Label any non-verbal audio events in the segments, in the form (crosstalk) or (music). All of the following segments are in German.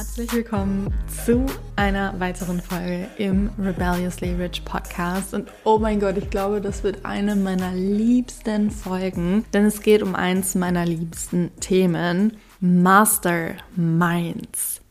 Herzlich willkommen zu einer weiteren Folge im Rebelliously Rich Podcast. Und oh mein Gott, ich glaube, das wird eine meiner liebsten Folgen, denn es geht um eins meiner liebsten Themen, Masterminds.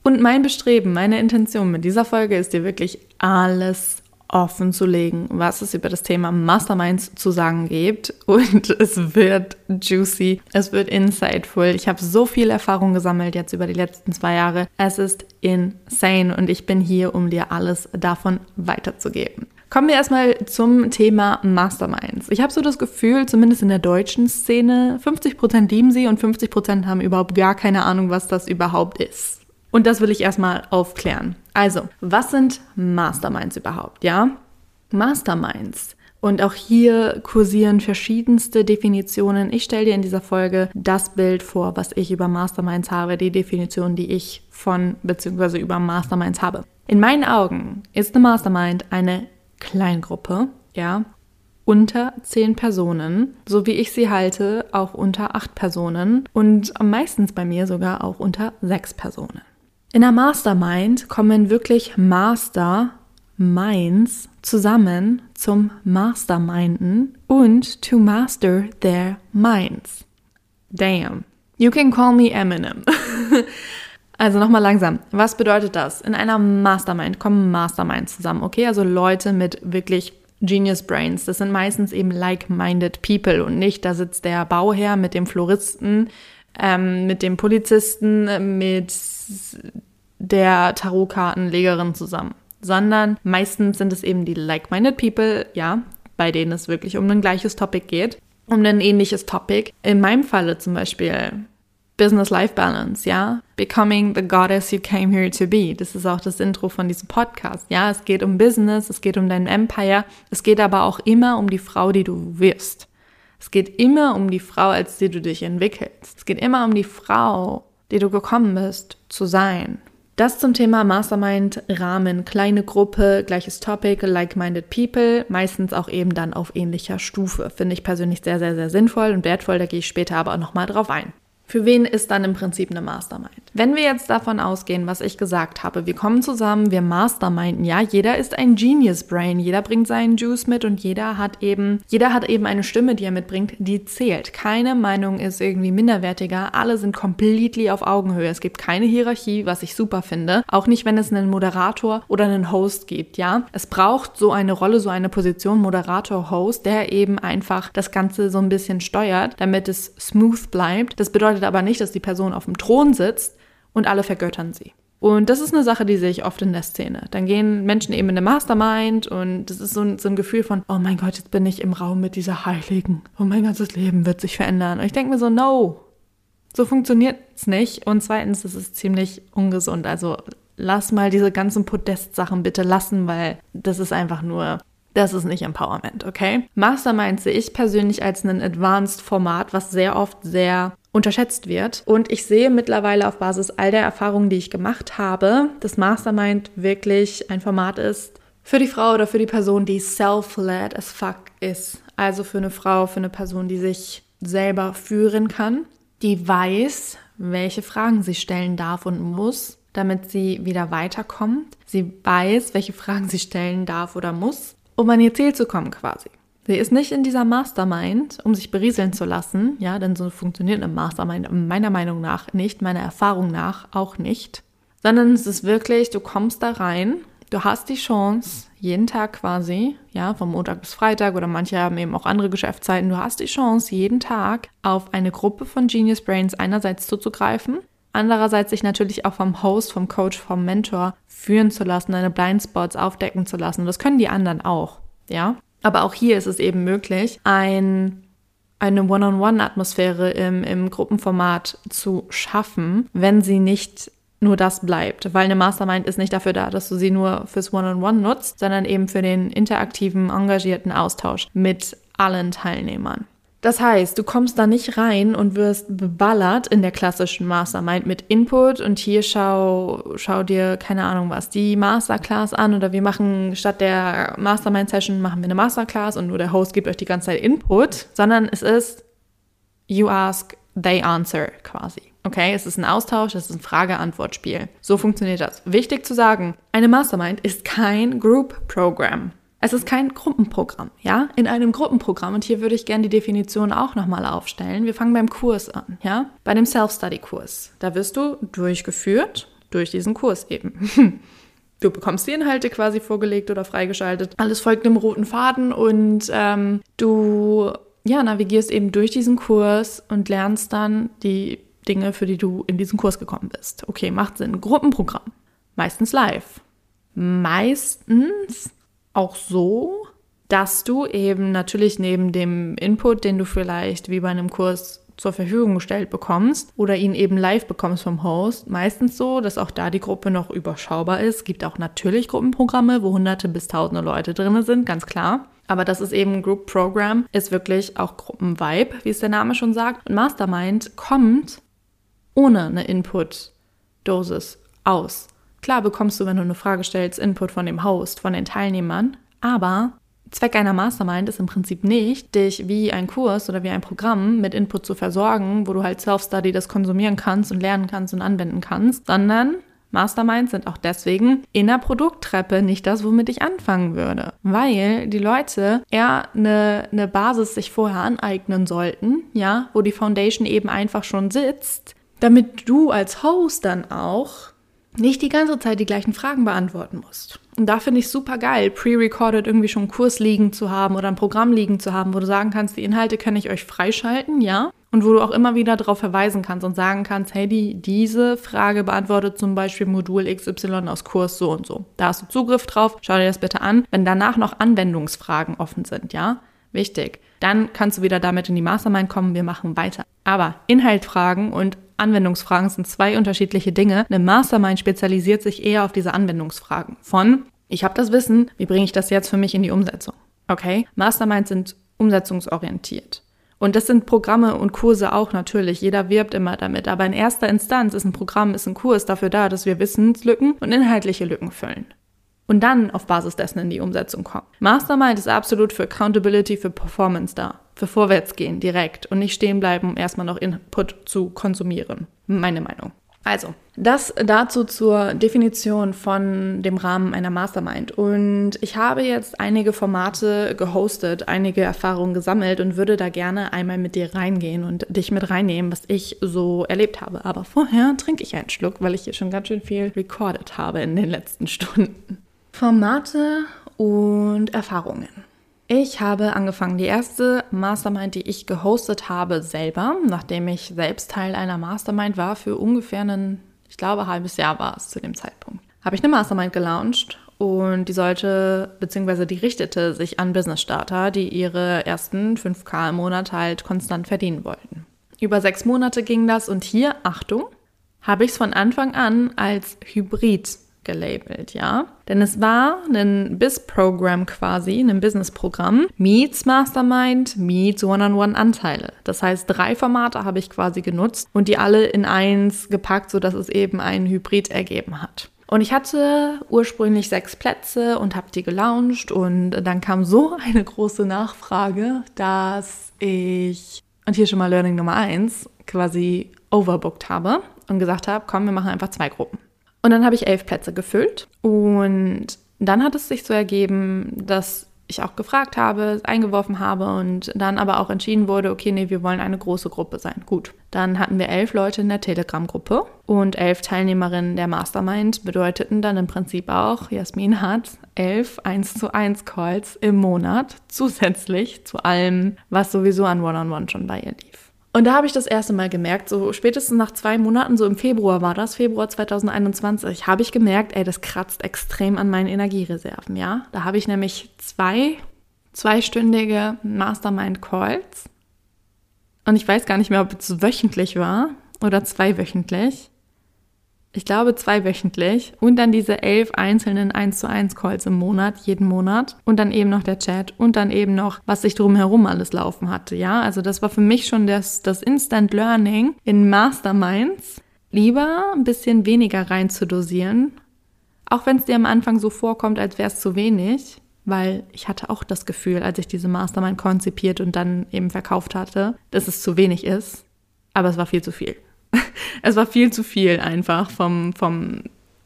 Und mein Bestreben, meine Intention mit dieser Folge ist dir wirklich alles offen zu legen, was es über das Thema Masterminds zu sagen gibt. (laughs) Und es wird juicy, es wird insightful. Ich habe so viel Erfahrung gesammelt jetzt über die letzten zwei Jahre. Es ist insane und ich bin hier, um dir alles davon weiterzugeben. Kommen wir erstmal zum Thema Masterminds. Ich habe so das Gefühl, zumindest in der deutschen Szene, 50% lieben sie und 50% haben überhaupt gar keine Ahnung, was das überhaupt ist. Und das will ich erstmal aufklären. Also, was sind Masterminds überhaupt? Ja, Masterminds. Und auch hier kursieren verschiedenste Definitionen. Ich stelle dir in dieser Folge das Bild vor, was ich über Masterminds habe, die Definition, die ich von bzw. über Masterminds habe. In meinen Augen ist eine Mastermind eine Kleingruppe, ja, unter zehn Personen, so wie ich sie halte, auch unter acht Personen und meistens bei mir sogar auch unter sechs Personen. In der Mastermind kommen wirklich Masterminds zusammen zum Masterminden und to master their minds. Damn. You can call me Eminem. (laughs) also nochmal langsam. Was bedeutet das? In einer Mastermind kommen Masterminds zusammen, okay? Also Leute mit wirklich Genius Brains. Das sind meistens eben like-minded people und nicht, da sitzt der Bauherr mit dem Floristen, ähm, mit dem Polizisten, mit der Tarotkartenlegerin zusammen, sondern meistens sind es eben die like-minded people, ja, bei denen es wirklich um ein gleiches Topic geht, um ein ähnliches Topic. In meinem Falle zum Beispiel Business-Life-Balance, ja, Becoming the Goddess you came here to be. Das ist auch das Intro von diesem Podcast, ja. Es geht um Business, es geht um dein Empire, es geht aber auch immer um die Frau, die du wirst. Es geht immer um die Frau, als die du dich entwickelst. Es geht immer um die Frau, die du gekommen bist, zu sein. Das zum Thema Mastermind, Rahmen, kleine Gruppe, gleiches Topic, like-minded people, meistens auch eben dann auf ähnlicher Stufe. Finde ich persönlich sehr, sehr, sehr sinnvoll und wertvoll, da gehe ich später aber auch nochmal drauf ein. Für wen ist dann im Prinzip eine Mastermind? Wenn wir jetzt davon ausgehen, was ich gesagt habe, wir kommen zusammen, wir masterminden, ja, jeder ist ein Genius Brain, jeder bringt seinen Juice mit und jeder hat eben, jeder hat eben eine Stimme, die er mitbringt, die zählt. Keine Meinung ist irgendwie minderwertiger, alle sind completely auf Augenhöhe. Es gibt keine Hierarchie, was ich super finde. Auch nicht, wenn es einen Moderator oder einen Host gibt, ja. Es braucht so eine Rolle, so eine Position, Moderator, Host, der eben einfach das Ganze so ein bisschen steuert, damit es smooth bleibt. Das bedeutet bedeutet aber nicht, dass die Person auf dem Thron sitzt und alle vergöttern sie. Und das ist eine Sache, die sehe ich oft in der Szene. Dann gehen Menschen eben in eine Mastermind und das ist so ein, so ein Gefühl von, oh mein Gott, jetzt bin ich im Raum mit dieser Heiligen und mein ganzes Leben wird sich verändern. Und ich denke mir so, no, so funktioniert es nicht. Und zweitens, das ist ziemlich ungesund. Also lass mal diese ganzen Podest-Sachen bitte lassen, weil das ist einfach nur das ist nicht Empowerment, okay? Mastermind sehe ich persönlich als ein Advanced-Format, was sehr oft sehr unterschätzt wird. Und ich sehe mittlerweile auf Basis all der Erfahrungen, die ich gemacht habe, dass Mastermind wirklich ein Format ist für die Frau oder für die Person, die self-led as fuck ist. Also für eine Frau, für eine Person, die sich selber führen kann, die weiß, welche Fragen sie stellen darf und muss, damit sie wieder weiterkommt. Sie weiß, welche Fragen sie stellen darf oder muss, um an ihr Ziel zu kommen quasi. Sie ist nicht in dieser Mastermind, um sich berieseln zu lassen, ja, denn so funktioniert eine Mastermind meiner Meinung nach nicht, meiner Erfahrung nach auch nicht, sondern es ist wirklich, du kommst da rein, du hast die Chance, jeden Tag quasi, ja, vom Montag bis Freitag oder manche haben eben auch andere Geschäftszeiten, du hast die Chance, jeden Tag auf eine Gruppe von Genius Brains einerseits zuzugreifen, andererseits sich natürlich auch vom Host, vom Coach, vom Mentor führen zu lassen, deine Blindspots aufdecken zu lassen. Das können die anderen auch, ja. Aber auch hier ist es eben möglich, ein, eine One-on-One-Atmosphäre im, im Gruppenformat zu schaffen, wenn sie nicht nur das bleibt, weil eine Mastermind ist nicht dafür da, dass du sie nur fürs One-on-One nutzt, sondern eben für den interaktiven, engagierten Austausch mit allen Teilnehmern. Das heißt, du kommst da nicht rein und wirst beballert in der klassischen Mastermind mit Input und hier schau, schau dir, keine Ahnung was, die Masterclass an oder wir machen statt der Mastermind-Session machen wir eine Masterclass und nur der Host gibt euch die ganze Zeit Input, sondern es ist you ask, they answer quasi. Okay, es ist ein Austausch, es ist ein Frage-Antwort-Spiel. So funktioniert das. Wichtig zu sagen, eine Mastermind ist kein Group-Program. Es ist kein Gruppenprogramm, ja? In einem Gruppenprogramm, und hier würde ich gerne die Definition auch nochmal aufstellen. Wir fangen beim Kurs an, ja? Bei dem Self-Study-Kurs. Da wirst du durchgeführt durch diesen Kurs eben. (laughs) Du bekommst die Inhalte quasi vorgelegt oder freigeschaltet. Alles folgt einem roten Faden und ähm, du ja, navigierst eben durch diesen Kurs und lernst dann die Dinge, für die du in diesen Kurs gekommen bist. Okay, macht Sinn. Gruppenprogramm. Meistens live. Meistens auch so, dass du eben natürlich neben dem Input, den du vielleicht wie bei einem Kurs zur Verfügung gestellt bekommst oder ihn eben live bekommst vom Host. Meistens so, dass auch da die Gruppe noch überschaubar ist. Gibt auch natürlich Gruppenprogramme, wo hunderte bis tausende Leute drin sind, ganz klar. Aber das ist eben Group Program, ist wirklich auch Gruppenvibe, wie es der Name schon sagt. Und Mastermind kommt ohne eine Input-Dosis aus. Klar bekommst du, wenn du eine Frage stellst, Input von dem Host, von den Teilnehmern, aber Zweck einer Mastermind ist im Prinzip nicht, dich wie ein Kurs oder wie ein Programm mit Input zu versorgen, wo du halt Self-Study das konsumieren kannst und lernen kannst und anwenden kannst, sondern Masterminds sind auch deswegen in der Produkttreppe nicht das, womit ich anfangen würde. Weil die Leute eher eine, eine Basis sich vorher aneignen sollten, ja, wo die Foundation eben einfach schon sitzt, damit du als Host dann auch nicht die ganze Zeit die gleichen Fragen beantworten musst. Und da finde ich super geil, pre-recorded irgendwie schon einen Kurs liegen zu haben oder ein Programm liegen zu haben, wo du sagen kannst, die Inhalte kann ich euch freischalten, ja. Und wo du auch immer wieder darauf verweisen kannst und sagen kannst, hey, die, diese Frage beantwortet zum Beispiel Modul XY aus Kurs so und so. Da hast du Zugriff drauf, schau dir das bitte an. Wenn danach noch Anwendungsfragen offen sind, ja, wichtig, dann kannst du wieder damit in die Mastermind kommen, wir machen weiter. Aber Inhaltfragen und Anwendungsfragen sind zwei unterschiedliche Dinge. Eine Mastermind spezialisiert sich eher auf diese Anwendungsfragen. Von, ich habe das Wissen, wie bringe ich das jetzt für mich in die Umsetzung? Okay? Masterminds sind umsetzungsorientiert. Und das sind Programme und Kurse auch natürlich. Jeder wirbt immer damit. Aber in erster Instanz ist ein Programm, ist ein Kurs dafür da, dass wir Wissenslücken und inhaltliche Lücken füllen. Und dann auf Basis dessen in die Umsetzung kommen. Mastermind ist absolut für Accountability, für Performance da für Vorwärtsgehen direkt und nicht stehen bleiben, um erstmal noch Input zu konsumieren. Meine Meinung. Also, das dazu zur Definition von dem Rahmen einer Mastermind. Und ich habe jetzt einige Formate gehostet, einige Erfahrungen gesammelt und würde da gerne einmal mit dir reingehen und dich mit reinnehmen, was ich so erlebt habe. Aber vorher trinke ich einen Schluck, weil ich hier schon ganz schön viel recorded habe in den letzten Stunden. Formate und Erfahrungen. Ich habe angefangen, die erste Mastermind, die ich gehostet habe, selber, nachdem ich selbst Teil einer Mastermind war, für ungefähr ein, ich glaube, halbes Jahr war es zu dem Zeitpunkt, habe ich eine Mastermind gelauncht und die sollte, beziehungsweise die richtete sich an Business Starter, die ihre ersten 5K im Monat halt konstant verdienen wollten. Über sechs Monate ging das und hier, Achtung, habe ich es von Anfang an als Hybrid gelabelt, ja. Denn es war ein BIS-Programm quasi, ein Business-Programm, meets Mastermind, meets One-on-One-Anteile. Das heißt, drei Formate habe ich quasi genutzt und die alle in eins gepackt, sodass es eben ein Hybrid ergeben hat. Und ich hatte ursprünglich sechs Plätze und habe die gelauncht und dann kam so (laughs) eine große Nachfrage, dass ich, und hier schon mal Learning Nummer eins, quasi overbooked habe und gesagt habe, komm, wir machen einfach zwei Gruppen. Und dann habe ich elf Plätze gefüllt. Und dann hat es sich so ergeben, dass ich auch gefragt habe, eingeworfen habe und dann aber auch entschieden wurde, okay, nee, wir wollen eine große Gruppe sein. Gut. Dann hatten wir elf Leute in der Telegram-Gruppe und elf Teilnehmerinnen der Mastermind bedeuteten dann im Prinzip auch, Jasmin hat elf 1 zu 1 Calls im Monat zusätzlich zu allem, was sowieso an One-on-One -on -One schon bei ihr lief. Und da habe ich das erste Mal gemerkt, so spätestens nach zwei Monaten, so im Februar war das, Februar 2021, habe ich gemerkt, ey, das kratzt extrem an meinen Energiereserven, ja. Da habe ich nämlich zwei zweistündige Mastermind-Calls. Und ich weiß gar nicht mehr, ob es wöchentlich war oder zweiwöchentlich. Ich glaube zweiwöchentlich und dann diese elf einzelnen 1 zu 1 Calls im Monat, jeden Monat und dann eben noch der Chat und dann eben noch, was ich drumherum alles laufen hatte, ja. Also das war für mich schon das, das Instant Learning in Masterminds. Lieber ein bisschen weniger rein zu dosieren, auch wenn es dir am Anfang so vorkommt, als wäre es zu wenig, weil ich hatte auch das Gefühl, als ich diese Mastermind konzipiert und dann eben verkauft hatte, dass es zu wenig ist, aber es war viel zu viel. Es war viel zu viel einfach vom, vom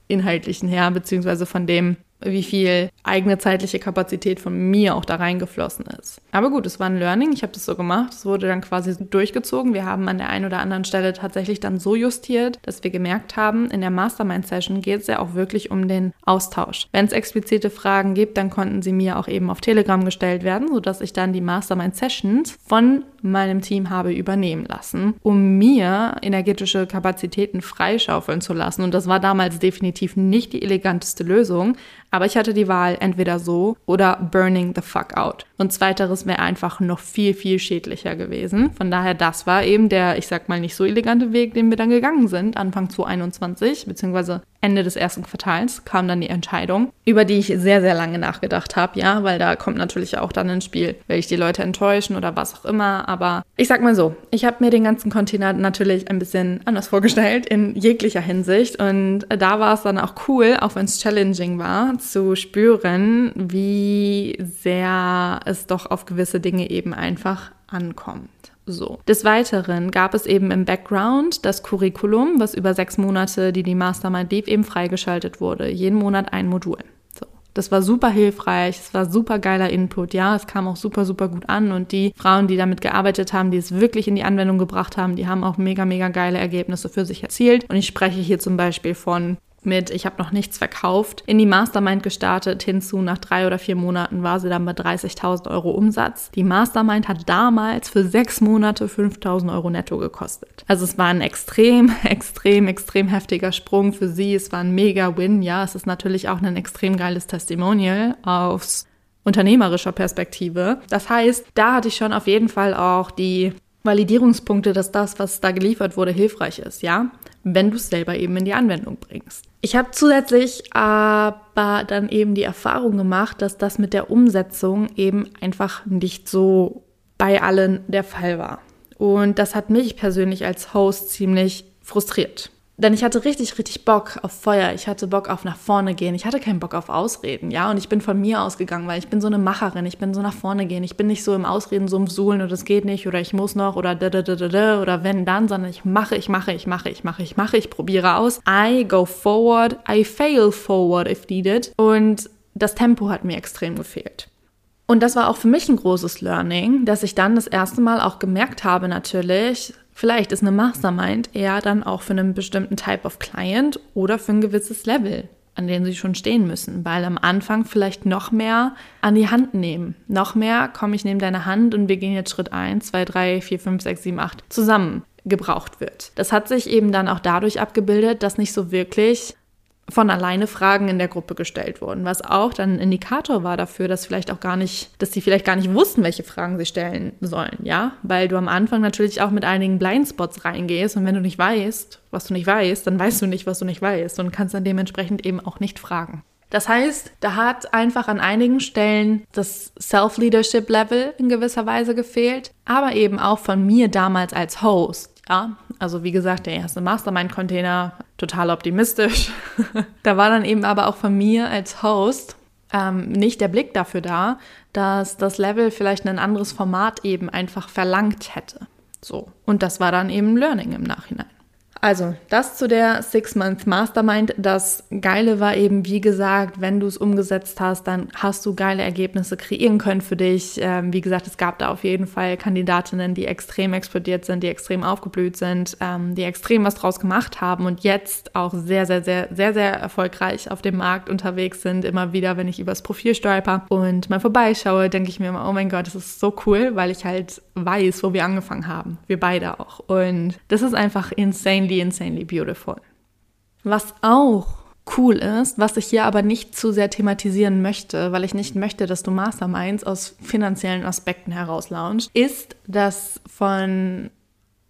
inhaltlichen her, beziehungsweise von dem, wie viel eigene zeitliche Kapazität von mir auch da reingeflossen ist. Aber gut, es war ein Learning. Ich habe das so gemacht. Es wurde dann quasi durchgezogen. Wir haben an der einen oder anderen Stelle tatsächlich dann so justiert, dass wir gemerkt haben, in der Mastermind-Session geht es ja auch wirklich um den Austausch. Wenn es explizite Fragen gibt, dann konnten sie mir auch eben auf Telegram gestellt werden, sodass ich dann die Mastermind-Sessions von meinem Team habe übernehmen lassen, um mir energetische Kapazitäten freischaufeln zu lassen. Und das war damals definitiv nicht die eleganteste Lösung, aber ich hatte die Wahl entweder so oder burning the fuck out. Und zweiteres wäre einfach noch viel, viel schädlicher gewesen. Von daher, das war eben der, ich sag mal, nicht so elegante Weg, den wir dann gegangen sind, Anfang 2021, beziehungsweise Ende des ersten Quartals kam dann die Entscheidung, über die ich sehr, sehr lange nachgedacht habe, ja, weil da kommt natürlich auch dann ins Spiel, will ich die Leute enttäuschen oder was auch immer. Aber ich sag mal so, ich habe mir den ganzen Container natürlich ein bisschen anders vorgestellt in jeglicher Hinsicht. Und da war es dann auch cool, auch wenn es challenging war, zu spüren, wie sehr es doch auf gewisse Dinge eben einfach ankommt. So. Des Weiteren gab es eben im Background das Curriculum, was über sechs Monate, die die Mastermind lief, eben freigeschaltet wurde. Jeden Monat ein Modul. Das war super hilfreich, es war super geiler Input, ja, es kam auch super, super gut an und die Frauen, die damit gearbeitet haben, die es wirklich in die Anwendung gebracht haben, die haben auch mega, mega geile Ergebnisse für sich erzielt. Und ich spreche hier zum Beispiel von mit, ich habe noch nichts verkauft, in die Mastermind gestartet. Hinzu, nach drei oder vier Monaten war sie dann bei 30.000 Euro Umsatz. Die Mastermind hat damals für sechs Monate 5.000 Euro netto gekostet. Also es war ein extrem, (laughs) extrem, extrem heftiger Sprung für sie. Es war ein mega Win. Ja, es ist natürlich auch ein extrem geiles Testimonial aus unternehmerischer Perspektive. Das heißt, da hatte ich schon auf jeden Fall auch die Validierungspunkte, dass das, was da geliefert wurde, hilfreich ist, ja, wenn du es selber eben in die Anwendung bringst. Ich habe zusätzlich aber dann eben die Erfahrung gemacht, dass das mit der Umsetzung eben einfach nicht so bei allen der Fall war. Und das hat mich persönlich als Host ziemlich frustriert. Denn ich hatte richtig, richtig Bock auf Feuer. Ich hatte Bock auf nach vorne gehen. Ich hatte keinen Bock auf Ausreden, ja. Und ich bin von mir ausgegangen, weil ich bin so eine Macherin. Ich bin so nach vorne gehen. Ich bin nicht so im Ausreden, so im Suhlen oder das geht nicht oder ich muss noch oder da, da, da, da, da oder wenn dann, sondern ich mache, ich mache, ich mache, ich mache, ich mache, ich probiere aus. I go forward, I fail forward if needed. Und das Tempo hat mir extrem gefehlt. Und das war auch für mich ein großes Learning, dass ich dann das erste Mal auch gemerkt habe, natürlich, Vielleicht ist eine Mastermind eher dann auch für einen bestimmten Type of Client oder für ein gewisses Level, an dem sie schon stehen müssen, weil am Anfang vielleicht noch mehr an die Hand nehmen. Noch mehr, komm, ich nehme deine Hand und wir gehen jetzt Schritt 1, 2, 3, 4, 5, 6, 7, 8 zusammen gebraucht wird. Das hat sich eben dann auch dadurch abgebildet, dass nicht so wirklich von alleine Fragen in der Gruppe gestellt wurden, was auch dann ein Indikator war dafür, dass vielleicht auch gar nicht, dass sie vielleicht gar nicht wussten, welche Fragen sie stellen sollen, ja, weil du am Anfang natürlich auch mit einigen Blindspots reingehst und wenn du nicht weißt, was du nicht weißt, dann weißt du nicht, was du nicht weißt und kannst dann dementsprechend eben auch nicht fragen. Das heißt, da hat einfach an einigen Stellen das Self-Leadership-Level in gewisser Weise gefehlt, aber eben auch von mir damals als Host. Ja, also wie gesagt, der erste Mastermind-Container, total optimistisch. (laughs) da war dann eben aber auch von mir als Host ähm, nicht der Blick dafür da, dass das Level vielleicht ein anderes Format eben einfach verlangt hätte. So. Und das war dann eben Learning im Nachhinein. Also, das zu der Six-Month Mastermind. Das Geile war eben, wie gesagt, wenn du es umgesetzt hast, dann hast du geile Ergebnisse kreieren können für dich. Ähm, wie gesagt, es gab da auf jeden Fall Kandidatinnen, die extrem explodiert sind, die extrem aufgeblüht sind, ähm, die extrem was draus gemacht haben und jetzt auch sehr, sehr, sehr, sehr, sehr erfolgreich auf dem Markt unterwegs sind. Immer wieder, wenn ich übers Profil stolper und mal vorbeischaue, denke ich mir immer, oh mein Gott, das ist so cool, weil ich halt weiß, wo wir angefangen haben. Wir beide auch. Und das ist einfach insanely insanely, insanely beautiful. Was auch cool ist, was ich hier aber nicht zu sehr thematisieren möchte, weil ich nicht möchte, dass du Masterminds aus finanziellen Aspekten heraus launchst, ist, dass von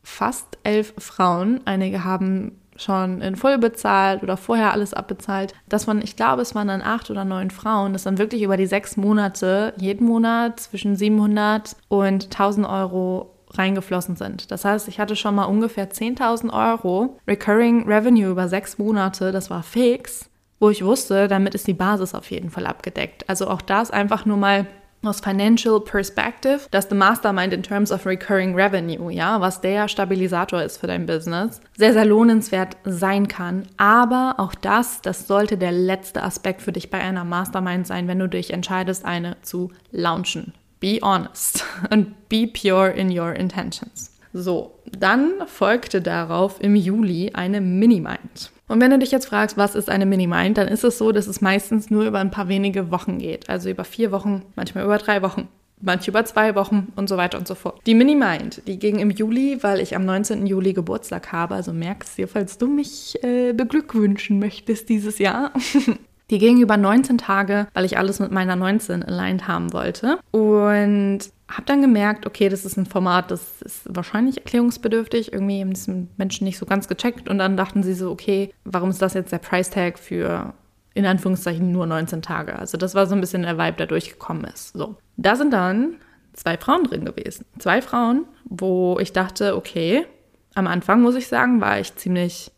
fast elf Frauen, einige haben schon in voll bezahlt oder vorher alles abbezahlt, dass man, ich glaube, es waren dann acht oder neun Frauen, das dann wirklich über die sechs Monate, jeden Monat zwischen 700 und 1000 Euro reingeflossen sind. Das heißt, ich hatte schon mal ungefähr 10.000 Euro Recurring Revenue über sechs Monate, das war fix, wo ich wusste, damit ist die Basis auf jeden Fall abgedeckt. Also auch das einfach nur mal aus Financial Perspective, dass the Mastermind in terms of recurring revenue, ja, was der Stabilisator ist für dein Business, sehr, sehr lohnenswert sein kann. Aber auch das, das sollte der letzte Aspekt für dich bei einer Mastermind sein, wenn du dich entscheidest, eine zu launchen. Be honest (laughs) and be pure in your intentions. So, dann folgte darauf im Juli eine Mini-Mind. Und wenn du dich jetzt fragst, was ist eine Mini-Mind, dann ist es so, dass es meistens nur über ein paar wenige Wochen geht. Also über vier Wochen, manchmal über drei Wochen, manche über zwei Wochen und so weiter und so fort. Die Mini-Mind, die ging im Juli, weil ich am 19. Juli Geburtstag habe. Also merkst du, falls du mich äh, beglückwünschen möchtest dieses Jahr. (laughs) Die ging über 19 Tage, weil ich alles mit meiner 19 aligned haben wollte. Und habe dann gemerkt, okay, das ist ein Format, das ist wahrscheinlich erklärungsbedürftig. Irgendwie haben es Menschen nicht so ganz gecheckt. Und dann dachten sie so, okay, warum ist das jetzt der Price Tag für in Anführungszeichen nur 19 Tage? Also das war so ein bisschen der Vibe, der durchgekommen ist. So. Da sind dann zwei Frauen drin gewesen. Zwei Frauen, wo ich dachte, okay, am Anfang muss ich sagen, war ich ziemlich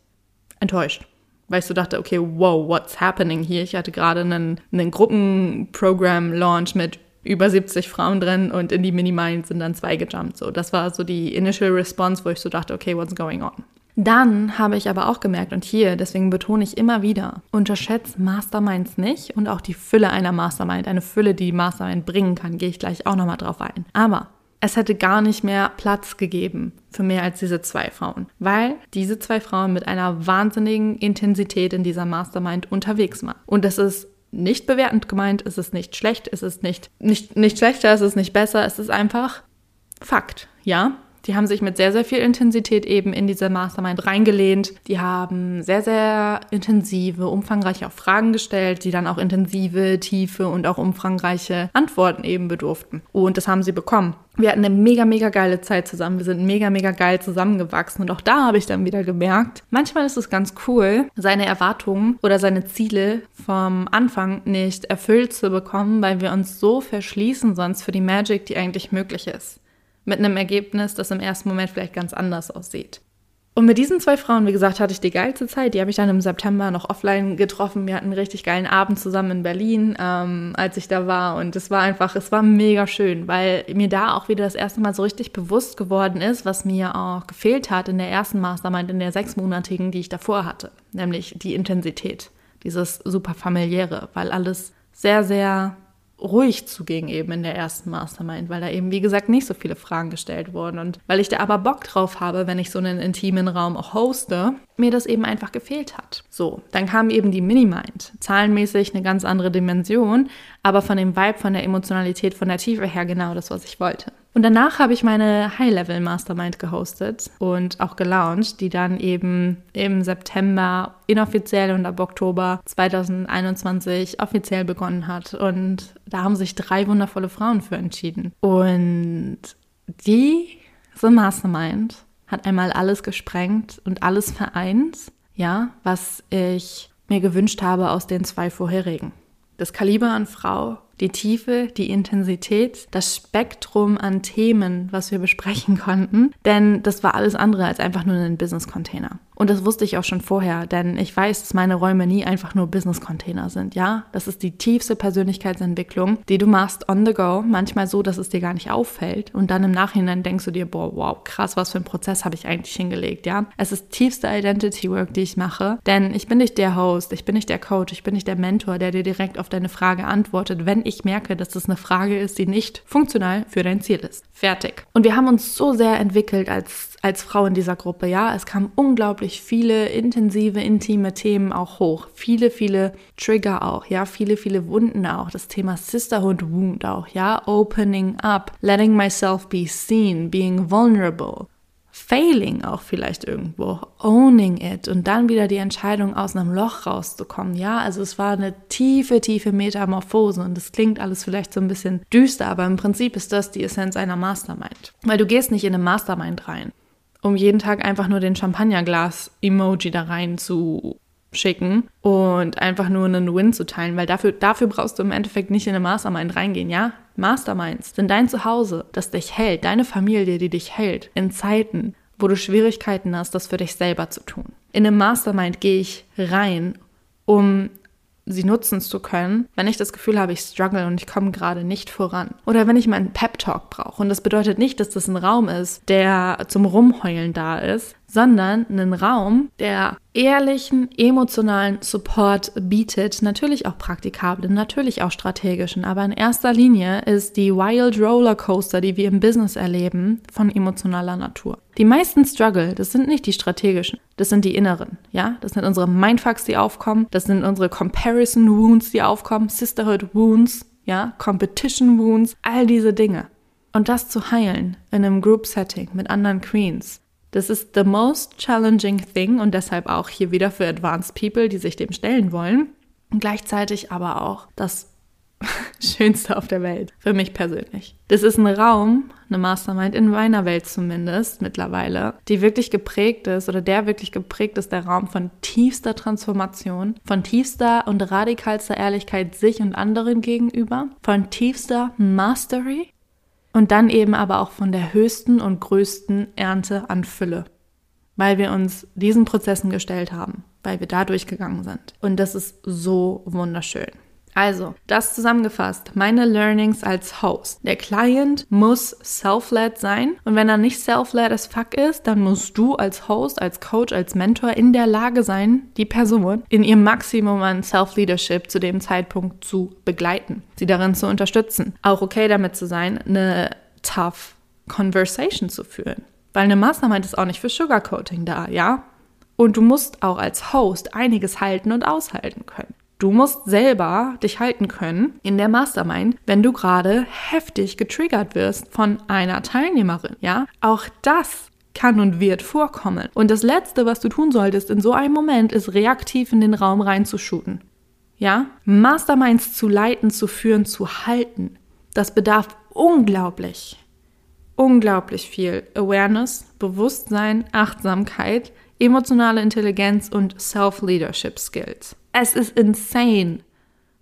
enttäuscht weil ich so dachte, okay, wow, what's happening hier? Ich hatte gerade einen, einen Gruppenprogramm-Launch mit über 70 Frauen drin und in die Mini-Mind sind dann zwei gejumpt. So, das war so die initial response, wo ich so dachte, okay, what's going on? Dann habe ich aber auch gemerkt, und hier, deswegen betone ich immer wieder, unterschätzt Masterminds nicht und auch die Fülle einer Mastermind, eine Fülle, die Mastermind bringen kann, gehe ich gleich auch nochmal drauf ein. Aber es hätte gar nicht mehr Platz gegeben für mehr als diese zwei Frauen, weil diese zwei Frauen mit einer wahnsinnigen Intensität in dieser Mastermind unterwegs waren. Und das ist nicht bewertend gemeint, es ist nicht schlecht, es ist nicht, nicht, nicht schlechter, es ist nicht besser, es ist einfach Fakt, ja? Die haben sich mit sehr, sehr viel Intensität eben in diese Mastermind reingelehnt. Die haben sehr, sehr intensive, umfangreiche Fragen gestellt, die dann auch intensive, tiefe und auch umfangreiche Antworten eben bedurften. Und das haben sie bekommen. Wir hatten eine mega, mega geile Zeit zusammen. Wir sind mega, mega geil zusammengewachsen. Und auch da habe ich dann wieder gemerkt, manchmal ist es ganz cool, seine Erwartungen oder seine Ziele vom Anfang nicht erfüllt zu bekommen, weil wir uns so verschließen sonst für die Magic, die eigentlich möglich ist mit einem Ergebnis, das im ersten Moment vielleicht ganz anders aussieht. Und mit diesen zwei Frauen, wie gesagt, hatte ich die geilste Zeit. Die habe ich dann im September noch offline getroffen. Wir hatten einen richtig geilen Abend zusammen in Berlin, ähm, als ich da war. Und es war einfach, es war mega schön, weil mir da auch wieder das erste Mal so richtig bewusst geworden ist, was mir auch gefehlt hat in der ersten Mastermind, in der sechsmonatigen, die ich davor hatte. Nämlich die Intensität, dieses super familiäre, weil alles sehr, sehr ruhig zuging eben in der ersten Mastermind, weil da eben, wie gesagt, nicht so viele Fragen gestellt wurden. Und weil ich da aber Bock drauf habe, wenn ich so einen intimen Raum auch hoste, mir das eben einfach gefehlt hat. So, dann kam eben die Minimind. Zahlenmäßig eine ganz andere Dimension, aber von dem Vibe, von der Emotionalität, von der Tiefe her genau das, was ich wollte. Und danach habe ich meine High-Level Mastermind gehostet und auch gelauncht, die dann eben im September inoffiziell und ab Oktober 2021 offiziell begonnen hat. Und da haben sich drei wundervolle Frauen für entschieden. Und diese Mastermind hat einmal alles gesprengt und alles vereint, ja, was ich mir gewünscht habe aus den zwei vorherigen. Das Kaliber an Frau, die Tiefe, die Intensität, das Spektrum an Themen, was wir besprechen konnten. Denn das war alles andere als einfach nur ein Business-Container. Und das wusste ich auch schon vorher, denn ich weiß, dass meine Räume nie einfach nur Business-Container sind. Ja, das ist die tiefste Persönlichkeitsentwicklung, die du machst on the go, manchmal so, dass es dir gar nicht auffällt. Und dann im Nachhinein denkst du dir, boah, wow, krass, was für ein Prozess habe ich eigentlich hingelegt. Ja, es ist tiefste Identity Work, die ich mache, denn ich bin nicht der Host, ich bin nicht der Coach, ich bin nicht der Mentor, der dir direkt auf deine Frage antwortet, wenn ich merke, dass das eine Frage ist, die nicht funktional für dein Ziel ist. Fertig. Und wir haben uns so sehr entwickelt als als Frau in dieser Gruppe, ja. Es kamen unglaublich viele intensive, intime Themen auch hoch. Viele, viele Trigger auch, ja. Viele, viele Wunden auch. Das Thema Sisterhood Wound auch, ja. Opening up, letting myself be seen, being vulnerable. Failing auch vielleicht irgendwo, owning it und dann wieder die Entscheidung aus einem Loch rauszukommen. Ja, also es war eine tiefe, tiefe Metamorphose und das klingt alles vielleicht so ein bisschen düster, aber im Prinzip ist das die Essenz einer Mastermind. Weil du gehst nicht in eine Mastermind rein um jeden Tag einfach nur den Champagnerglas-Emoji da rein zu schicken und einfach nur einen Win zu teilen, weil dafür, dafür brauchst du im Endeffekt nicht in eine Mastermind reingehen, ja? Masterminds sind dein Zuhause, das dich hält, deine Familie, die dich hält, in Zeiten, wo du Schwierigkeiten hast, das für dich selber zu tun. In eine Mastermind gehe ich rein, um sie nutzen zu können, wenn ich das Gefühl habe, ich struggle und ich komme gerade nicht voran. Oder wenn ich meinen Pep-Talk brauche. Und das bedeutet nicht, dass das ein Raum ist, der zum Rumheulen da ist, sondern einen Raum, der ehrlichen, emotionalen Support bietet, natürlich auch praktikablen, natürlich auch strategischen, aber in erster Linie ist die Wild Roller Coaster, die wir im Business erleben, von emotionaler Natur. Die meisten Struggle, das sind nicht die strategischen, das sind die inneren, ja? Das sind unsere Mindfucks, die aufkommen, das sind unsere Comparison Wounds, die aufkommen, Sisterhood Wounds, ja, Competition Wounds, all diese Dinge. Und das zu heilen in einem Group Setting mit anderen Queens, das ist the most challenging thing und deshalb auch hier wieder für Advanced People, die sich dem stellen wollen. Und gleichzeitig aber auch das (laughs) Schönste auf der Welt, für mich persönlich. Das ist ein Raum, eine Mastermind in meiner Welt zumindest mittlerweile, die wirklich geprägt ist oder der wirklich geprägt ist, der Raum von tiefster Transformation, von tiefster und radikalster Ehrlichkeit sich und anderen gegenüber, von tiefster Mastery und dann eben aber auch von der höchsten und größten Ernte an Fülle, weil wir uns diesen Prozessen gestellt haben, weil wir da durchgegangen sind. Und das ist so wunderschön. Also, das zusammengefasst, meine Learnings als Host. Der Client muss self-led sein und wenn er nicht self-led as fuck ist, dann musst du als Host, als Coach, als Mentor in der Lage sein, die Person in ihrem Maximum an Self-Leadership zu dem Zeitpunkt zu begleiten, sie darin zu unterstützen. Auch okay damit zu sein, eine tough Conversation zu führen. Weil eine Mastermind ist auch nicht für Sugarcoating da, ja? Und du musst auch als Host einiges halten und aushalten können. Du musst selber dich halten können in der Mastermind, wenn du gerade heftig getriggert wirst von einer Teilnehmerin, ja? Auch das kann und wird vorkommen. Und das Letzte, was du tun solltest in so einem Moment, ist reaktiv in den Raum reinzuschuten. Ja? Masterminds zu leiten, zu führen, zu halten, das bedarf unglaublich, unglaublich viel Awareness, Bewusstsein, Achtsamkeit, emotionale Intelligenz und Self-Leadership Skills. Es ist insane,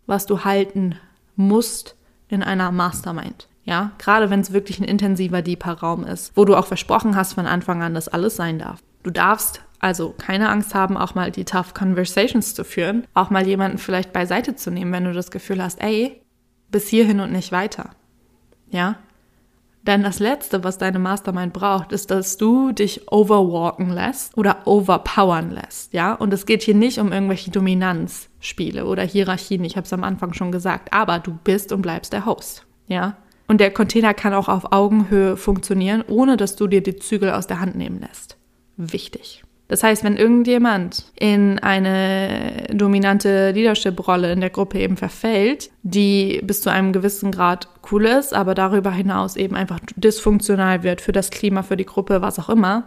was du halten musst in einer Mastermind. Ja, gerade wenn es wirklich ein intensiver, deeper Raum ist, wo du auch versprochen hast von Anfang an, dass alles sein darf. Du darfst also keine Angst haben, auch mal die tough Conversations zu führen, auch mal jemanden vielleicht beiseite zu nehmen, wenn du das Gefühl hast, ey, bis hierhin und nicht weiter. Ja, denn das Letzte, was deine Mastermind braucht, ist, dass du dich overwalken lässt oder overpowern lässt, ja? Und es geht hier nicht um irgendwelche Dominanzspiele oder Hierarchien, ich habe es am Anfang schon gesagt, aber du bist und bleibst der Host, ja? Und der Container kann auch auf Augenhöhe funktionieren, ohne dass du dir die Zügel aus der Hand nehmen lässt. Wichtig. Das heißt, wenn irgendjemand in eine dominante Leadership-Rolle in der Gruppe eben verfällt, die bis zu einem gewissen Grad cool ist, aber darüber hinaus eben einfach dysfunktional wird für das Klima, für die Gruppe, was auch immer,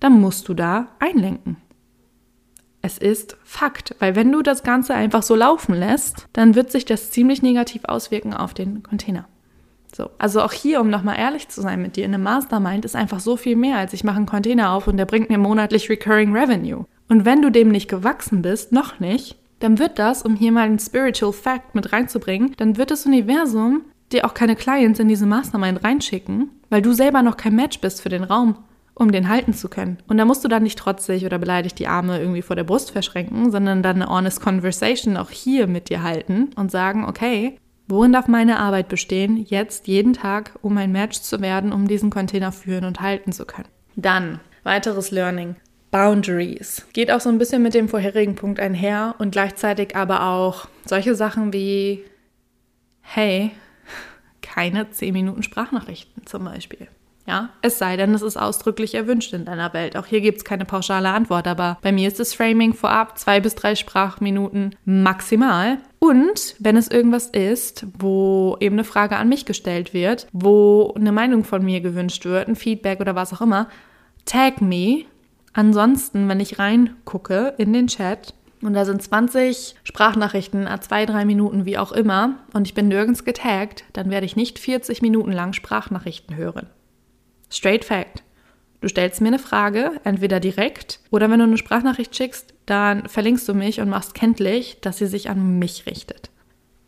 dann musst du da einlenken. Es ist Fakt, weil wenn du das Ganze einfach so laufen lässt, dann wird sich das ziemlich negativ auswirken auf den Container. So, also auch hier, um nochmal ehrlich zu sein mit dir, eine Mastermind ist einfach so viel mehr, als ich mache einen Container auf und der bringt mir monatlich Recurring Revenue. Und wenn du dem nicht gewachsen bist, noch nicht, dann wird das, um hier mal einen Spiritual Fact mit reinzubringen, dann wird das Universum dir auch keine Clients in diese Mastermind reinschicken, weil du selber noch kein Match bist für den Raum, um den halten zu können. Und da musst du dann nicht trotzig oder beleidigt die Arme irgendwie vor der Brust verschränken, sondern dann eine honest conversation auch hier mit dir halten und sagen, okay, Worin darf meine Arbeit bestehen, jetzt jeden Tag, um ein Match zu werden, um diesen Container führen und halten zu können? Dann, weiteres Learning. Boundaries. Geht auch so ein bisschen mit dem vorherigen Punkt einher und gleichzeitig aber auch solche Sachen wie, hey, (laughs) keine 10 Minuten Sprachnachrichten zum Beispiel. Ja, es sei denn, es ist ausdrücklich erwünscht in deiner Welt. Auch hier gibt es keine pauschale Antwort, aber bei mir ist das Framing vorab zwei bis drei Sprachminuten maximal. Und wenn es irgendwas ist, wo eben eine Frage an mich gestellt wird, wo eine Meinung von mir gewünscht wird, ein Feedback oder was auch immer, tag me. Ansonsten, wenn ich reingucke in den Chat, und da sind 20 Sprachnachrichten, zwei, drei Minuten, wie auch immer, und ich bin nirgends getaggt, dann werde ich nicht 40 Minuten lang Sprachnachrichten hören. Straight Fact. Du stellst mir eine Frage, entweder direkt oder wenn du eine Sprachnachricht schickst, dann verlinkst du mich und machst kenntlich, dass sie sich an mich richtet.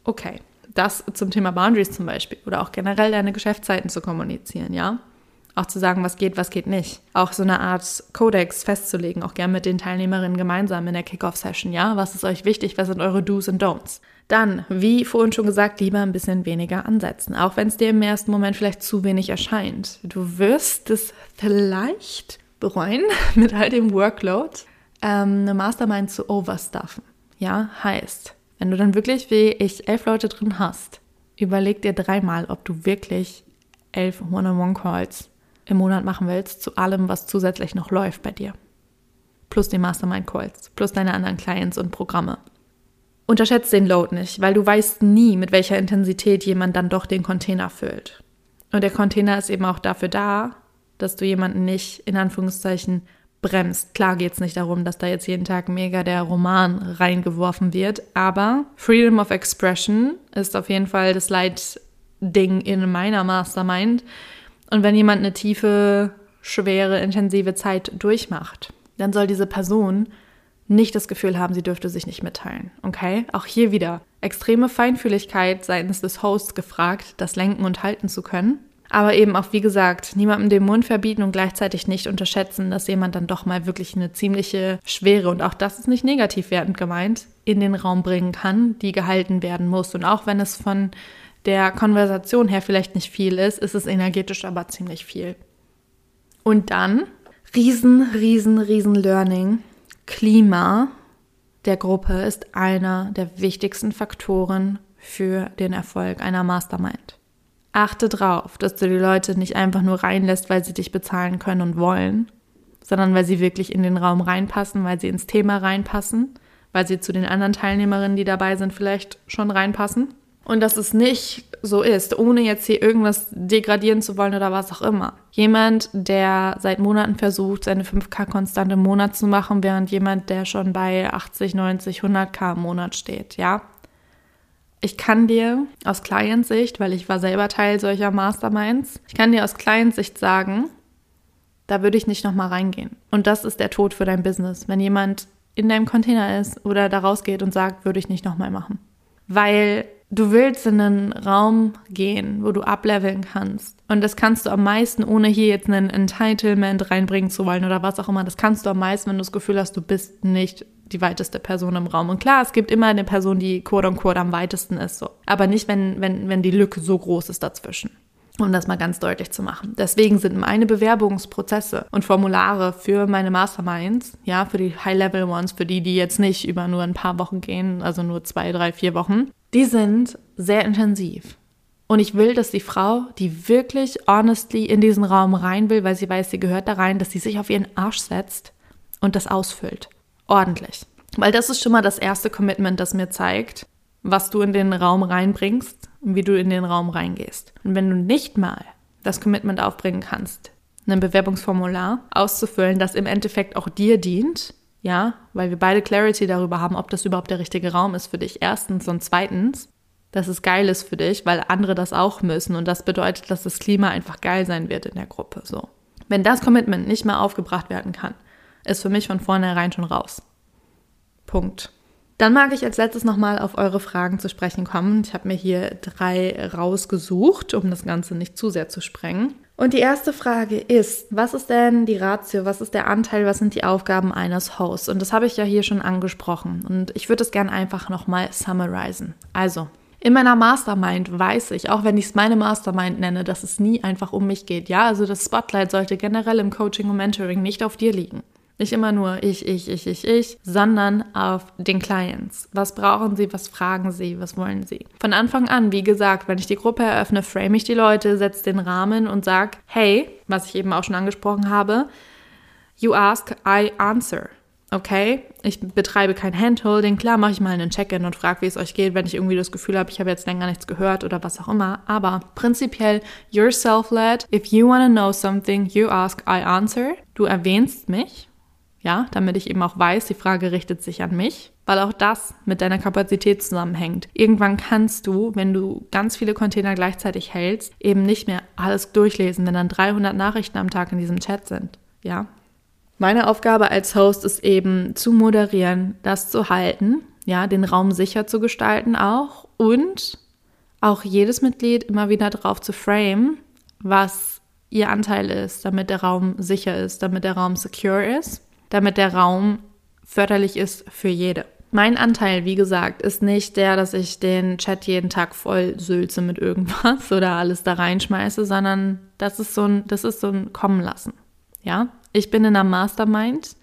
Okay, das zum Thema Boundaries zum Beispiel oder auch generell deine Geschäftszeiten zu kommunizieren, ja? Auch zu sagen, was geht, was geht nicht. Auch so eine Art Kodex festzulegen, auch gern mit den Teilnehmerinnen gemeinsam in der Kickoff-Session, ja? Was ist euch wichtig? Was sind eure Do's und Don'ts? Dann, wie vorhin schon gesagt, lieber ein bisschen weniger ansetzen, auch wenn es dir im ersten Moment vielleicht zu wenig erscheint. Du wirst es vielleicht bereuen (laughs) mit all dem Workload, ähm, eine Mastermind zu overstuffen. Ja, heißt, wenn du dann wirklich wie ich elf Leute drin hast, überleg dir dreimal, ob du wirklich elf One-on-One-Calls im Monat machen willst, zu allem, was zusätzlich noch läuft bei dir. Plus die Mastermind-Calls, plus deine anderen Clients und Programme. Unterschätzt den Load nicht, weil du weißt nie, mit welcher Intensität jemand dann doch den Container füllt. Und der Container ist eben auch dafür da, dass du jemanden nicht in Anführungszeichen bremst. Klar geht es nicht darum, dass da jetzt jeden Tag mega der Roman reingeworfen wird, aber Freedom of Expression ist auf jeden Fall das Leitding in meiner Mastermind. Und wenn jemand eine tiefe, schwere, intensive Zeit durchmacht, dann soll diese Person nicht das Gefühl haben, sie dürfte sich nicht mitteilen. Okay? Auch hier wieder extreme Feinfühligkeit seitens des Hosts gefragt, das lenken und halten zu können. Aber eben auch, wie gesagt, niemandem den Mund verbieten und gleichzeitig nicht unterschätzen, dass jemand dann doch mal wirklich eine ziemliche Schwere, und auch das ist nicht negativ wertend gemeint, in den Raum bringen kann, die gehalten werden muss. Und auch wenn es von der Konversation her vielleicht nicht viel ist, ist es energetisch aber ziemlich viel. Und dann, riesen, riesen, riesen Learning Klima der Gruppe ist einer der wichtigsten Faktoren für den Erfolg einer Mastermind. Achte darauf, dass du die Leute nicht einfach nur reinlässt, weil sie dich bezahlen können und wollen, sondern weil sie wirklich in den Raum reinpassen, weil sie ins Thema reinpassen, weil sie zu den anderen Teilnehmerinnen, die dabei sind, vielleicht schon reinpassen. Und dass es nicht so ist, ohne jetzt hier irgendwas degradieren zu wollen oder was auch immer. Jemand, der seit Monaten versucht, seine 5K konstant im Monat zu machen, während jemand, der schon bei 80, 90, 100K im Monat steht, ja. Ich kann dir aus Clientsicht, weil ich war selber Teil solcher Masterminds, ich kann dir aus Clientsicht sagen, da würde ich nicht nochmal reingehen. Und das ist der Tod für dein Business. Wenn jemand in deinem Container ist oder da rausgeht und sagt, würde ich nicht nochmal machen. Weil Du willst in einen Raum gehen, wo du ableveln kannst. Und das kannst du am meisten, ohne hier jetzt einen Entitlement reinbringen zu wollen oder was auch immer. Das kannst du am meisten, wenn du das Gefühl hast, du bist nicht die weiteste Person im Raum. Und klar, es gibt immer eine Person, die quote unquote am weitesten ist, so. Aber nicht, wenn, wenn, wenn die Lücke so groß ist dazwischen um das mal ganz deutlich zu machen. Deswegen sind meine Bewerbungsprozesse und Formulare für meine Masterminds, ja, für die High-Level-Ones, für die, die jetzt nicht über nur ein paar Wochen gehen, also nur zwei, drei, vier Wochen, die sind sehr intensiv. Und ich will, dass die Frau, die wirklich honestly in diesen Raum rein will, weil sie weiß, sie gehört da rein, dass sie sich auf ihren Arsch setzt und das ausfüllt. Ordentlich. Weil das ist schon mal das erste Commitment, das mir zeigt, was du in den Raum reinbringst und wie du in den Raum reingehst. Und wenn du nicht mal das Commitment aufbringen kannst, ein Bewerbungsformular auszufüllen, das im Endeffekt auch dir dient, ja, weil wir beide Clarity darüber haben, ob das überhaupt der richtige Raum ist für dich. Erstens und zweitens, dass es geil ist für dich, weil andere das auch müssen und das bedeutet, dass das Klima einfach geil sein wird in der Gruppe. So. Wenn das Commitment nicht mehr aufgebracht werden kann, ist für mich von vornherein schon raus. Punkt. Dann mag ich als letztes nochmal auf eure Fragen zu sprechen kommen. Ich habe mir hier drei rausgesucht, um das Ganze nicht zu sehr zu sprengen. Und die erste Frage ist, was ist denn die Ratio, was ist der Anteil, was sind die Aufgaben eines Hosts? Und das habe ich ja hier schon angesprochen. Und ich würde es gerne einfach nochmal summarisen. Also, in meiner Mastermind weiß ich, auch wenn ich es meine Mastermind nenne, dass es nie einfach um mich geht. Ja, also das Spotlight sollte generell im Coaching und Mentoring nicht auf dir liegen. Nicht immer nur ich, ich, ich, ich, ich, sondern auf den Clients. Was brauchen sie, was fragen sie, was wollen sie? Von Anfang an, wie gesagt, wenn ich die Gruppe eröffne, frame ich die Leute, setze den Rahmen und sage, hey, was ich eben auch schon angesprochen habe, you ask, I answer. Okay, ich betreibe kein Handholding. Klar mache ich mal einen Check-in und frage, wie es euch geht, wenn ich irgendwie das Gefühl habe, ich habe jetzt länger nichts gehört oder was auch immer. Aber prinzipiell, you're self-led. If you want to know something, you ask, I answer. Du erwähnst mich Ja, damit ich eben auch weiß, die Frage richtet sich an mich, weil auch das mit deiner Kapazität zusammenhängt. Irgendwann kannst du, wenn du ganz viele Container gleichzeitig hältst, eben nicht mehr alles durchlesen, wenn dann 300 Nachrichten am Tag in diesem Chat sind. Ja. Meine Aufgabe als Host ist eben zu moderieren, das zu halten, ja, den Raum sicher zu gestalten auch und auch jedes Mitglied immer wieder darauf zu frame, was ihr Anteil ist, damit der Raum sicher ist, damit der Raum secure ist, damit der Raum förderlich ist für jede. Mein Anteil, wie gesagt, ist nicht der, dass ich den Chat jeden Tag voll sülze mit irgendwas (laughs) oder alles da reinschmeiße, sondern das ist so ein, das ist so ein Kommen lassen. Ja, ich bin in einer Mastermind.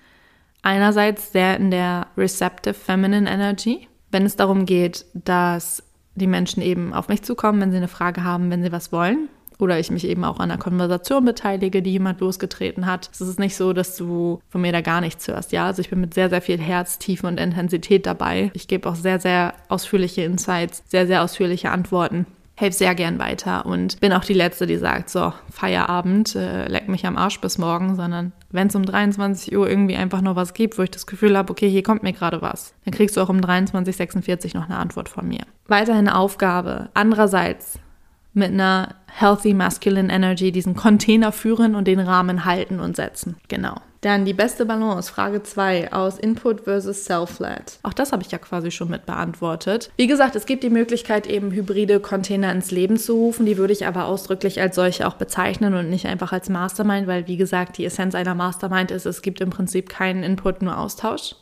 Einerseits sehr in der receptive feminine energy, wenn es darum geht, dass die Menschen eben auf mich zukommen, wenn sie eine Frage haben, wenn sie was wollen. Oder ich mich eben auch an einer Konversation beteilige, die jemand losgetreten hat. Es ist nicht so, dass du von mir da gar nichts hörst. Ja, also ich bin mit sehr, sehr viel Herz, Tiefe und Intensität dabei. Ich gebe auch sehr, sehr ausführliche Insights, sehr, sehr ausführliche Antworten helfe sehr gern weiter und bin auch die Letzte, die sagt, so, Feierabend, äh, leck mich am Arsch bis morgen, sondern wenn es um 23 Uhr irgendwie einfach noch was gibt, wo ich das Gefühl habe, okay, hier kommt mir gerade was, dann kriegst du auch um 23.46 noch eine Antwort von mir. Weiterhin Aufgabe. Andererseits mit einer healthy masculine energy diesen Container führen und den Rahmen halten und setzen. Genau. Dann die beste Balance, Frage 2 aus Input versus Self-Led. Auch das habe ich ja quasi schon mit beantwortet. Wie gesagt, es gibt die Möglichkeit, eben hybride Container ins Leben zu rufen. Die würde ich aber ausdrücklich als solche auch bezeichnen und nicht einfach als Mastermind, weil wie gesagt, die Essenz einer Mastermind ist, es gibt im Prinzip keinen Input, nur Austausch.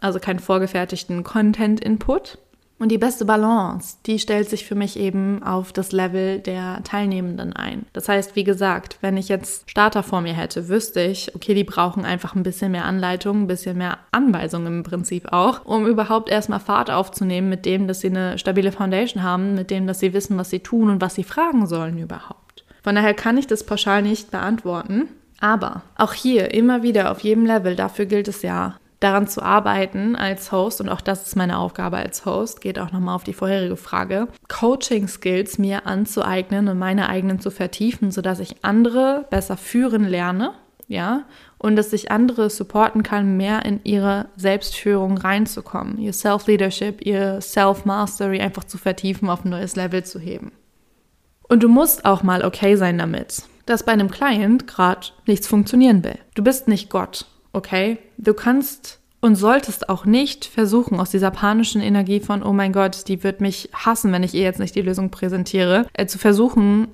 Also keinen vorgefertigten Content-Input. Und die beste Balance, die stellt sich für mich eben auf das Level der Teilnehmenden ein. Das heißt, wie gesagt, wenn ich jetzt Starter vor mir hätte, wüsste ich, okay, die brauchen einfach ein bisschen mehr Anleitung, ein bisschen mehr Anweisungen im Prinzip auch, um überhaupt erstmal Fahrt aufzunehmen mit dem, dass sie eine stabile Foundation haben, mit dem, dass sie wissen, was sie tun und was sie fragen sollen überhaupt. Von daher kann ich das pauschal nicht beantworten. Aber auch hier immer wieder auf jedem Level, dafür gilt es ja, daran zu arbeiten als Host, und auch das ist meine Aufgabe als Host, geht auch nochmal auf die vorherige Frage, Coaching-Skills mir anzueignen und meine eigenen zu vertiefen, sodass ich andere besser führen lerne, ja, und dass ich andere supporten kann, mehr in ihre Selbstführung reinzukommen, ihr Self-Leadership, ihr Self-Mastery einfach zu vertiefen, auf ein neues Level zu heben. Und du musst auch mal okay sein damit, dass bei einem Client gerade nichts funktionieren will. Du bist nicht Gott okay? Du kannst und solltest auch nicht versuchen, aus dieser panischen Energie von, oh mein Gott, die wird mich hassen, wenn ich ihr jetzt nicht die Lösung präsentiere, äh, zu versuchen,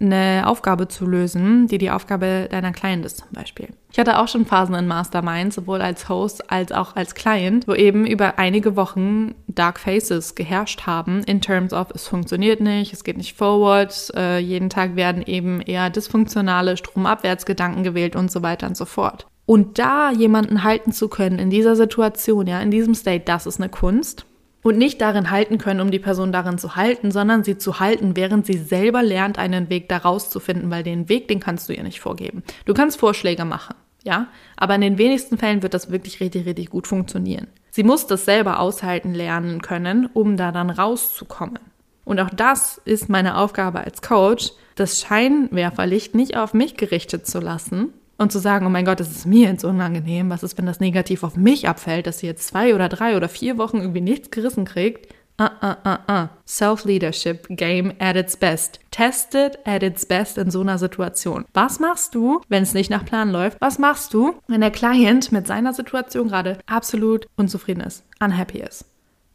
eine Aufgabe zu lösen, die die Aufgabe deiner Client ist zum Beispiel. Ich hatte auch schon Phasen in Mastermind, sowohl als Host als auch als Client, wo eben über einige Wochen Dark Faces geherrscht haben, in terms of, es funktioniert nicht, es geht nicht forward, äh, jeden Tag werden eben eher dysfunktionale Stromabwärtsgedanken gewählt und so weiter und so fort. Und da jemanden halten zu können in dieser Situation, ja, in diesem State, das ist eine Kunst. Und nicht darin halten können, um die Person darin zu halten, sondern sie zu halten, während sie selber lernt, einen Weg daraus zu finden, weil den Weg, den kannst du ihr nicht vorgeben. Du kannst Vorschläge machen, ja, aber in den wenigsten Fällen wird das wirklich richtig, richtig gut funktionieren. Sie muss das selber aushalten lernen können, um da dann rauszukommen. Und auch das ist meine Aufgabe als Coach, das Scheinwerferlicht nicht auf mich gerichtet zu lassen, und zu sagen, oh mein Gott, das ist mir jetzt unangenehm, was ist, wenn das negativ auf mich abfällt, dass sie jetzt zwei oder drei oder vier Wochen irgendwie nichts gerissen kriegt. Uh, uh, uh, uh. Self-Leadership Game at its best. Tested at its best in so einer Situation. Was machst du, wenn es nicht nach Plan läuft? Was machst du, wenn der Client mit seiner Situation gerade absolut unzufrieden ist, unhappy ist?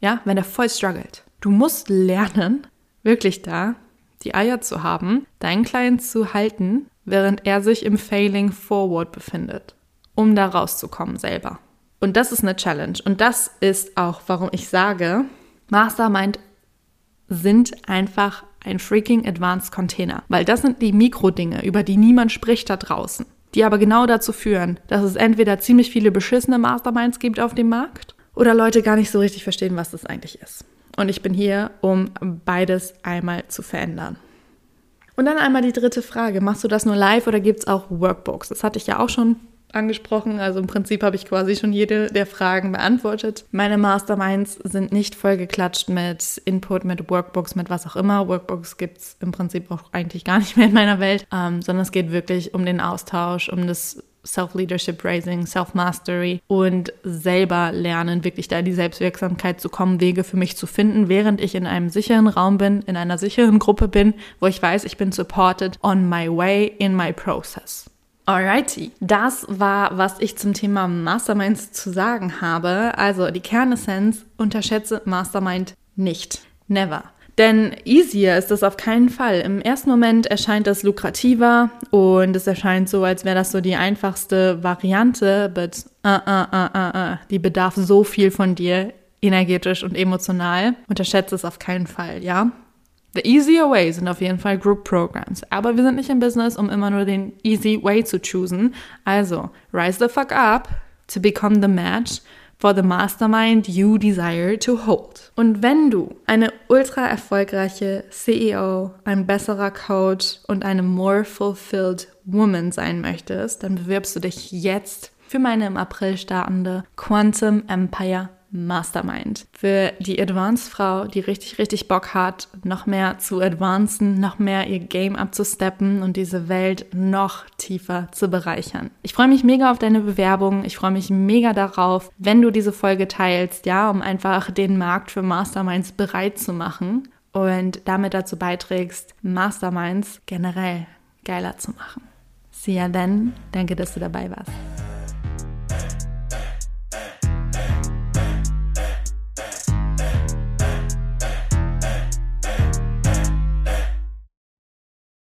Ja, wenn er voll struggelt. Du musst lernen, wirklich da die Eier zu haben, deinen Client zu halten während er sich im Failing Forward befindet, um da rauszukommen selber. Und das ist eine Challenge. Und das ist auch, warum ich sage, Mastermind sind einfach ein freaking Advanced Container. Weil das sind die Mikrodinge, über die niemand spricht da draußen. Die aber genau dazu führen, dass es entweder ziemlich viele beschissene Masterminds gibt auf dem Markt oder Leute gar nicht so richtig verstehen, was das eigentlich ist. Und ich bin hier, um beides einmal zu verändern. Und dann einmal die dritte Frage. Machst du das nur live oder gibt es auch Workbooks? Das hatte ich ja auch schon angesprochen. Also im Prinzip habe ich quasi schon jede der Fragen beantwortet. Meine Masterminds sind nicht vollgeklatscht mit Input, mit Workbooks, mit was auch immer. Workbooks gibt es im Prinzip auch eigentlich gar nicht mehr in meiner Welt, ähm, sondern es geht wirklich um den Austausch, um das Self-Leadership Raising, Self-Mastery und selber lernen, wirklich da in die Selbstwirksamkeit zu kommen, Wege für mich zu finden, während ich in einem sicheren Raum bin, in einer sicheren Gruppe bin, wo ich weiß, ich bin supported on my way in my process. Alrighty, das war, was ich zum Thema Masterminds zu sagen habe. Also die Kernessenz, unterschätze Mastermind nicht. Never. Denn easier ist es auf keinen Fall. Im ersten Moment erscheint es lukrativer und es erscheint so, als wäre das so die einfachste Variante, but uh, uh, uh, uh, uh, die bedarf so viel von dir, energetisch und emotional. Unterschätze es auf keinen Fall, ja? The easier way sind auf jeden Fall Group Programs. Aber wir sind nicht im Business, um immer nur den easy way zu choosen. Also, rise the fuck up to become the match for the mastermind you desire to hold. Und wenn du eine ultra erfolgreiche CEO, ein besserer Coach und eine more fulfilled woman sein möchtest, dann bewirbst du dich jetzt für meine im April startende Quantum Empire Mastermind. Für die Advanced-Frau, die richtig, richtig Bock hat, noch mehr zu advancen, noch mehr ihr Game abzusteppen und diese Welt noch tiefer zu bereichern. Ich freue mich mega auf deine Bewerbung. Ich freue mich mega darauf, wenn du diese Folge teilst, ja, um einfach den Markt für Masterminds bereit zu machen und damit dazu beiträgst, Masterminds generell geiler zu machen. See ya then. Danke, dass du dabei warst.